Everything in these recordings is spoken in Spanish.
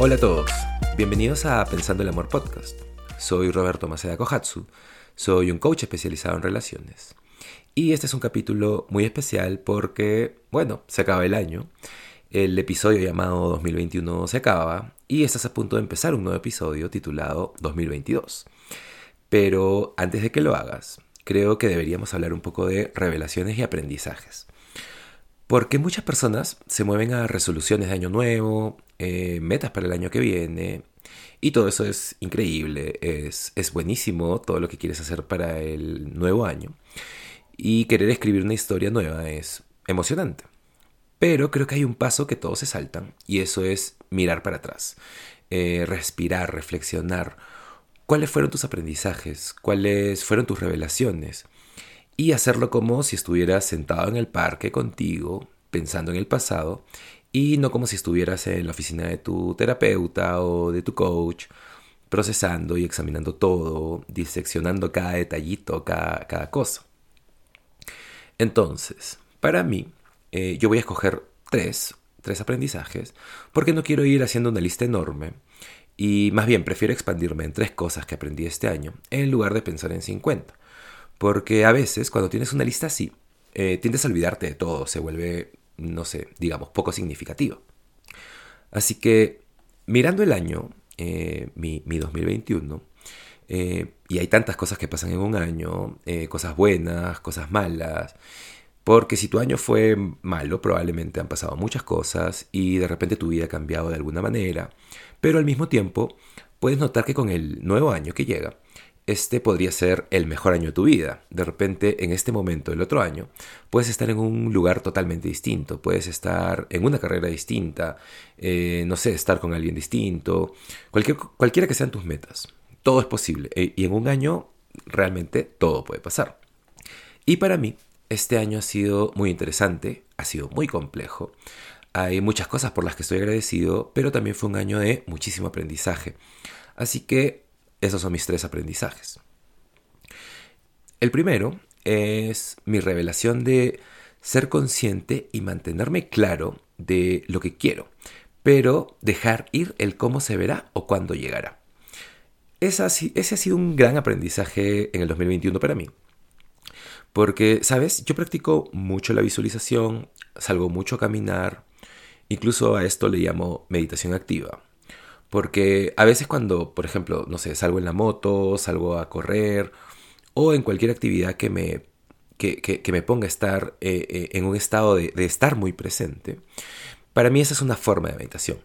Hola a todos, bienvenidos a Pensando el Amor Podcast. Soy Roberto Maceda Kohatsu, soy un coach especializado en relaciones. Y este es un capítulo muy especial porque, bueno, se acaba el año, el episodio llamado 2021 se acaba y estás a punto de empezar un nuevo episodio titulado 2022. Pero antes de que lo hagas, creo que deberíamos hablar un poco de revelaciones y aprendizajes. Porque muchas personas se mueven a resoluciones de año nuevo, eh, metas para el año que viene, y todo eso es increíble, es, es buenísimo todo lo que quieres hacer para el nuevo año. Y querer escribir una historia nueva es emocionante. Pero creo que hay un paso que todos se saltan, y eso es mirar para atrás, eh, respirar, reflexionar. ¿Cuáles fueron tus aprendizajes? ¿Cuáles fueron tus revelaciones? Y hacerlo como si estuvieras sentado en el parque contigo, pensando en el pasado, y no como si estuvieras en la oficina de tu terapeuta o de tu coach, procesando y examinando todo, diseccionando cada detallito, cada, cada cosa. Entonces, para mí, eh, yo voy a escoger tres, tres aprendizajes, porque no quiero ir haciendo una lista enorme, y más bien prefiero expandirme en tres cosas que aprendí este año, en lugar de pensar en 50. Porque a veces, cuando tienes una lista así, eh, tiendes a olvidarte de todo, se vuelve, no sé, digamos, poco significativo. Así que, mirando el año, eh, mi, 2021, eh, y hay tantas cosas que pasan en un año, cosas buenas, cosas malas, porque si tu año fue malo, probablemente han pasado muchas cosas y de repente tu vida ha cambiado de alguna manera, pero al mismo tiempo puedes notar que con el nuevo año que llega, este podría ser el mejor año de tu vida. De repente, en este momento del otro año, puedes estar en un lugar totalmente distinto, puedes estar en una carrera distinta, eh, no sé, estar con alguien distinto, cualquier, cualquiera que sean tus metas. Todo es posible e, y en un año realmente todo puede pasar. Y para mí, este año ha sido muy interesante, ha sido muy complejo. Hay muchas cosas por las que estoy agradecido, pero también fue un año de muchísimo aprendizaje. Así que esos son mis tres aprendizajes. El primero es mi revelación de ser consciente y mantenerme claro de lo que quiero, pero dejar ir el cómo se verá o cuándo llegará. Ese ha, sido un gran aprendizaje en el 2021 para mí. Porque, ¿sabes? Yo practico mucho la visualización, salgo mucho a caminar, incluso a esto le llamo meditación activa. Porque a veces cuando, por ejemplo, no sé, salgo en la moto, salgo a correr o en cualquier actividad que me, que, me ponga a estar eh, eh, en un estado de, estar muy presente, para mí esa es una forma de meditación.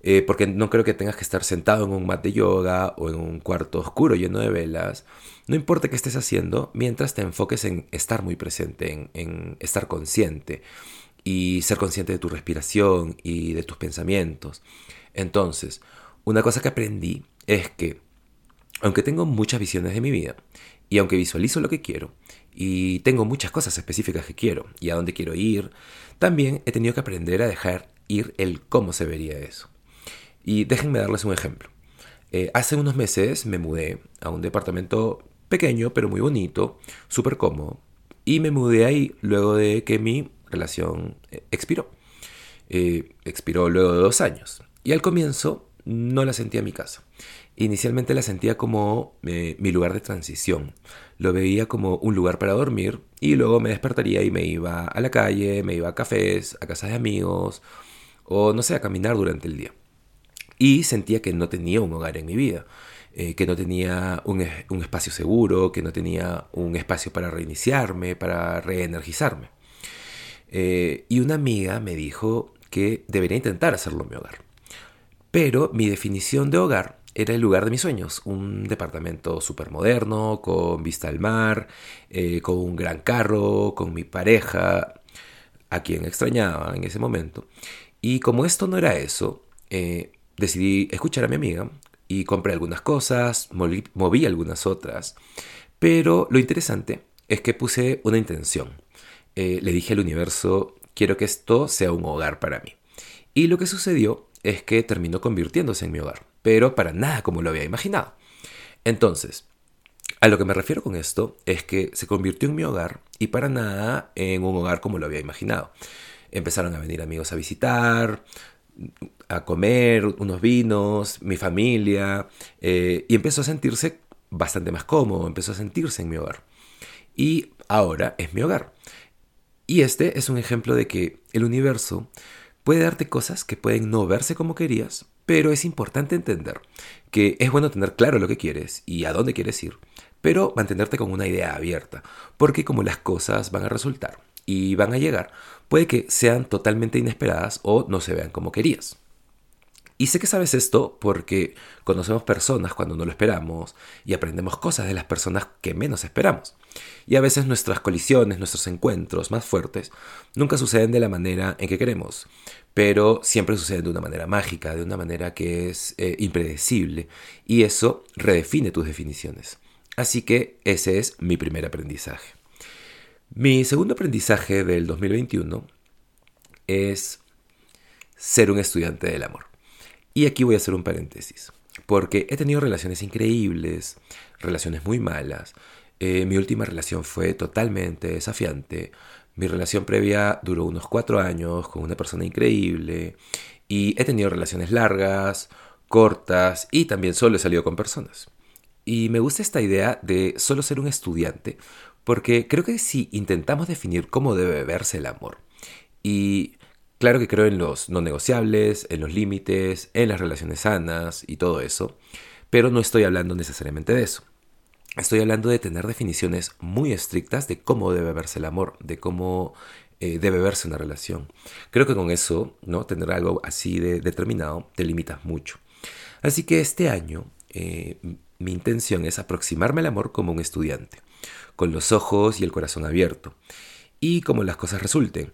Eh, porque no creo que tengas que estar sentado en un mat de yoga o en un cuarto oscuro lleno de velas. No importa qué estés haciendo, mientras te enfoques en estar muy presente, en, en estar consciente y ser consciente de tu respiración y de tus pensamientos. Entonces, una cosa que aprendí es que, aunque tengo muchas visiones de mi vida, y aunque visualizo lo que quiero, y tengo muchas cosas específicas que quiero, y a dónde quiero ir, también he tenido que aprender a dejar ir el cómo se vería eso. Y déjenme darles un ejemplo. Eh, hace unos meses me mudé a un departamento pequeño pero muy bonito, súper cómodo, y me mudé ahí luego de que mi relación eh, expiró. Eh, expiró luego de dos años. Y al comienzo no la sentía mi casa. Inicialmente la sentía como eh, mi lugar de transición. Lo veía como un lugar para dormir y luego me despertaría y me iba a la calle, me iba a cafés, a casas de amigos o no sé, a caminar durante el día. Y sentía que no tenía un hogar en mi vida, eh, que no tenía un, espacio seguro, que no tenía un espacio para reiniciarme, para reenergizarme. Eh, y una amiga me dijo que debería intentar hacerlo mi hogar. Pero mi definición de hogar era el lugar de mis sueños, un departamento súper moderno, con vista al mar, eh, con un gran carro, con mi pareja, a quien extrañaba en ese momento. Y como esto no era eso, eh, decidí escuchar a mi amiga y compré algunas cosas, moví, algunas otras. Pero lo interesante es que puse una intención. Eh, le dije al universo, quiero que esto sea un hogar para mí. Y lo que sucedió es que terminó convirtiéndose en mi hogar, pero para nada como lo había imaginado. Entonces, a lo que me refiero con esto es que se convirtió en mi hogar y para nada en un hogar como lo había imaginado. Empezaron a venir amigos a visitar, a comer unos vinos, mi familia, eh, y empezó a sentirse bastante más cómodo, empezó a sentirse en mi hogar. Y ahora es mi hogar. Y este es un ejemplo de que el universo puede darte cosas que pueden no verse como querías, pero es importante entender que es bueno tener claro lo que quieres y a dónde quieres ir, pero mantenerte con una idea abierta, porque como las cosas van a resultar y van a llegar, puede que sean totalmente inesperadas o no se vean como querías. Y sé que sabes esto porque conocemos personas cuando no lo esperamos y aprendemos cosas de las personas que menos esperamos. Y a veces nuestras colisiones, nuestros encuentros más fuertes, nunca suceden de la manera en que queremos, pero siempre suceden de una manera mágica, de una manera que es eh, impredecible, y eso redefine tus definiciones. Así que ese es mi primer aprendizaje. Mi segundo aprendizaje del 2021 es ser un estudiante del amor. Y aquí voy a hacer un paréntesis, porque he tenido relaciones increíbles, relaciones muy malas. Eh, mi última relación fue totalmente desafiante. Mi relación previa duró unos cuatro años con una persona increíble. Y he tenido relaciones largas, cortas y también solo he salido con personas. Y me gusta esta idea de solo ser un estudiante, porque creo que si intentamos definir cómo debe verse el amor y Claro que creo en los no negociables, en los límites, en las relaciones sanas y todo eso, pero no estoy hablando necesariamente de eso. Estoy hablando de tener definiciones muy estrictas de cómo debe verse el amor, de cómo eh, debe verse una relación. Creo que con eso, ¿no? Tener algo así de determinado, te limitas mucho. Así que este año eh, mi intención es aproximarme al amor como un estudiante, con los ojos y el corazón abierto, y como las cosas resulten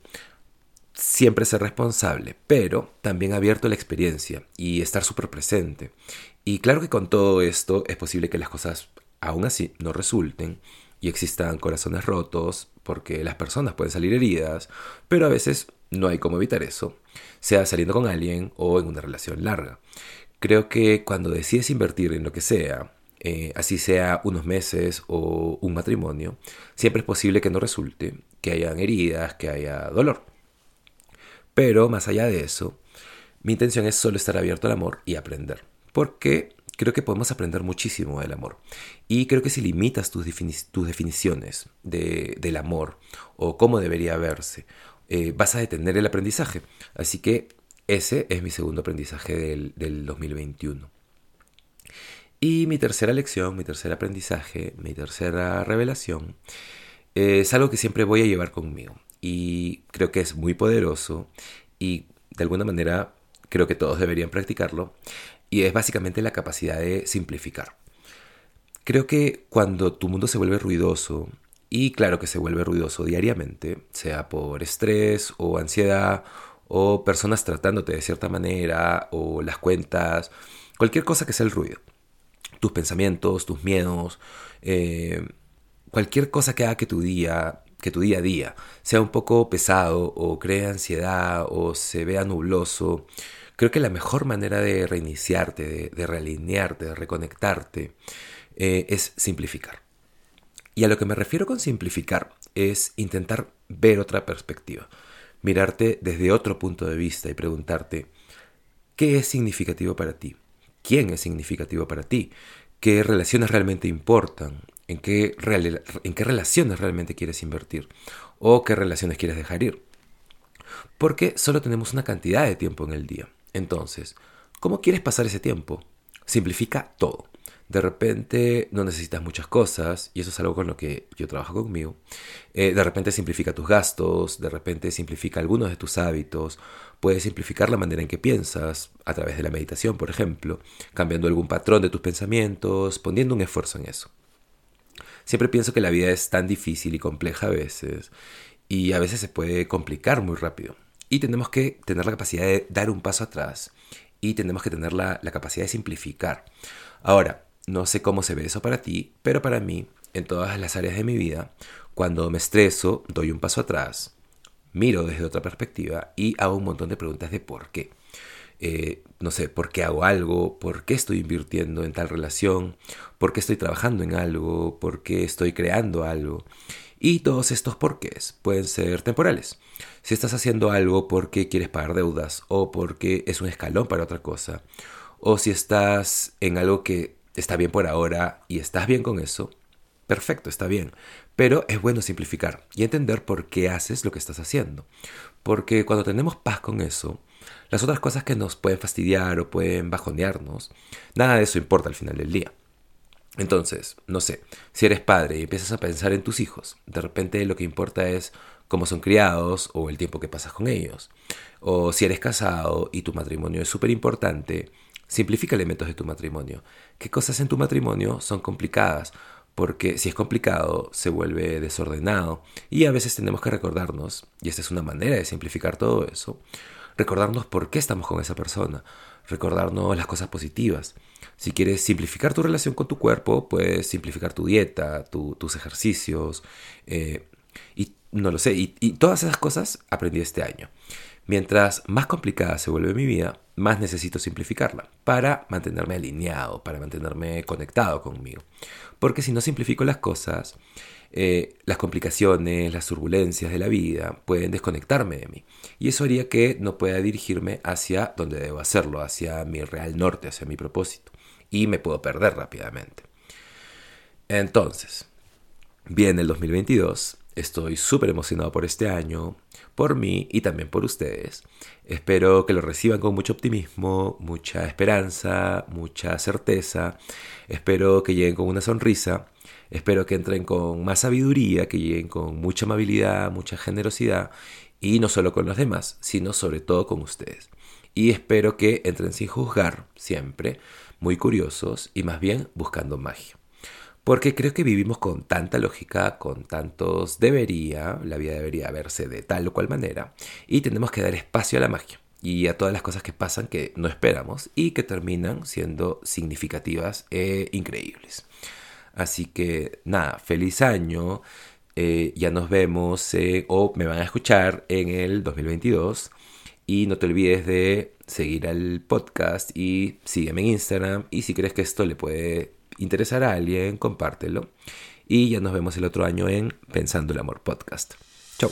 siempre ser responsable, pero también abierto a la experiencia y estar súper presente. Y claro que con todo esto es posible que las cosas aún así no resulten y existan corazones rotos porque las personas pueden salir heridas, pero a veces no hay cómo evitar eso, sea saliendo con alguien o en una relación larga. Creo que cuando decides invertir en lo que sea, eh, así sea unos meses o un matrimonio, siempre es posible que no resulte, que hayan heridas, que haya dolor. Pero más allá de eso, mi intención es solo estar abierto al amor y aprender. Porque creo que podemos aprender muchísimo del amor. Y creo que si limitas tus, definiciones del amor o cómo debería verse, eh, vas a detener el aprendizaje. Así que ese es mi segundo aprendizaje del, 2021. Y mi tercera lección, mi tercer aprendizaje, mi tercera revelación, es algo que siempre voy a llevar conmigo y creo que es muy poderoso y de alguna manera creo que todos deberían practicarlo y es básicamente la capacidad de simplificar. Creo que cuando tu mundo se vuelve ruidoso, y claro que se vuelve ruidoso diariamente, sea por estrés o ansiedad o personas tratándote de cierta manera o las cuentas, cualquier cosa que sea el ruido, tus pensamientos, tus miedos, eh, cualquier cosa que haga que tu día que tu día a día sea un poco pesado o crea ansiedad o se vea nubloso, creo que la mejor manera de reiniciarte, de, realinearte, de reconectarte, eh, es simplificar. Y a lo que me refiero con simplificar es intentar ver otra perspectiva, mirarte desde otro punto de vista y preguntarte, ¿qué es significativo para ti? ¿Quién es significativo para ti? ¿Qué relaciones realmente importan? En qué, relaciones realmente quieres invertir o qué relaciones quieres dejar ir. Porque solo tenemos una cantidad de tiempo en el día. Entonces, ¿cómo quieres pasar ese tiempo? Simplifica todo. De repente no necesitas muchas cosas, y eso es algo con lo que yo trabajo conmigo. Eh, de repente simplifica tus gastos, de repente simplifica algunos de tus hábitos, puedes simplificar la manera en que piensas, a través de la meditación, por ejemplo, cambiando algún patrón de tus pensamientos, poniendo un esfuerzo en eso. Siempre pienso que la vida es tan difícil y compleja a veces y a veces se puede complicar muy rápido. Y tenemos que tener la capacidad de dar un paso atrás y tenemos que tener la, capacidad de simplificar. Ahora, no sé cómo se ve eso para ti, pero para mí, en todas las áreas de mi vida, cuando me estreso, doy un paso atrás, miro desde otra perspectiva y hago un montón de preguntas de por qué. Eh, no sé, por qué hago algo, por qué estoy invirtiendo en tal relación, por qué estoy trabajando en algo, por qué estoy creando algo. Y todos estos porqués pueden ser temporales. Si estás haciendo algo porque quieres pagar deudas o porque es un escalón para otra cosa, o si estás en algo que está bien por ahora y estás bien con eso, perfecto, está bien. Pero es bueno simplificar y entender por qué haces lo que estás haciendo. Porque cuando tenemos paz con eso, las otras cosas que nos pueden fastidiar o pueden bajonearnos, nada de eso importa al final del día. Entonces, no sé, si eres padre y empiezas a pensar en tus hijos, de repente lo que importa es cómo son criados o el tiempo que pasas con ellos. O si eres casado y tu matrimonio es súper importante, simplifica elementos de tu matrimonio. ¿Qué cosas en tu matrimonio son complicadas? Porque si es complicado, se vuelve desordenado. Y a veces tenemos que recordarnos, y esta es una manera de simplificar todo eso, recordarnos por qué estamos con esa persona, recordarnos las cosas positivas. Si quieres simplificar tu relación con tu cuerpo, puedes simplificar tu dieta, tus ejercicios, eh, y no lo sé, y, y todas esas cosas aprendí este año. Mientras más complicada se vuelve mi vida, más necesito simplificarla para mantenerme alineado, para mantenerme conectado conmigo. Porque si no simplifico las cosas, eh, las complicaciones, las turbulencias de la vida pueden desconectarme de mí. Y eso haría que no pueda dirigirme hacia donde debo hacerlo, hacia mi real norte, hacia mi propósito. Y me puedo perder rápidamente. Entonces, viene el 2022. Estoy súper emocionado por este año, por mí y también por ustedes. Espero que lo reciban con mucho optimismo, mucha esperanza, mucha certeza. Espero que lleguen con una sonrisa Espero que entren con más sabiduría, que lleguen con mucha amabilidad, mucha generosidad, y no solo con los demás, sino sobre todo con ustedes. Y espero que entren sin juzgar, siempre, muy curiosos y más bien buscando magia. Porque creo que vivimos con tanta lógica, con tantos debería, la vida debería verse de tal o cual manera, y tenemos que dar espacio a la magia y a todas las cosas que pasan que no esperamos y que terminan siendo significativas e increíbles. Así que nada, feliz año. Eh, ya nos vemos eh, o me van a escuchar en el 2022. Y no te olvides de seguir al podcast y sígueme en Instagram. Y si crees que esto le puede interesar a alguien, compártelo. Y ya nos vemos el otro año en Pensando el Amor Podcast. Chau.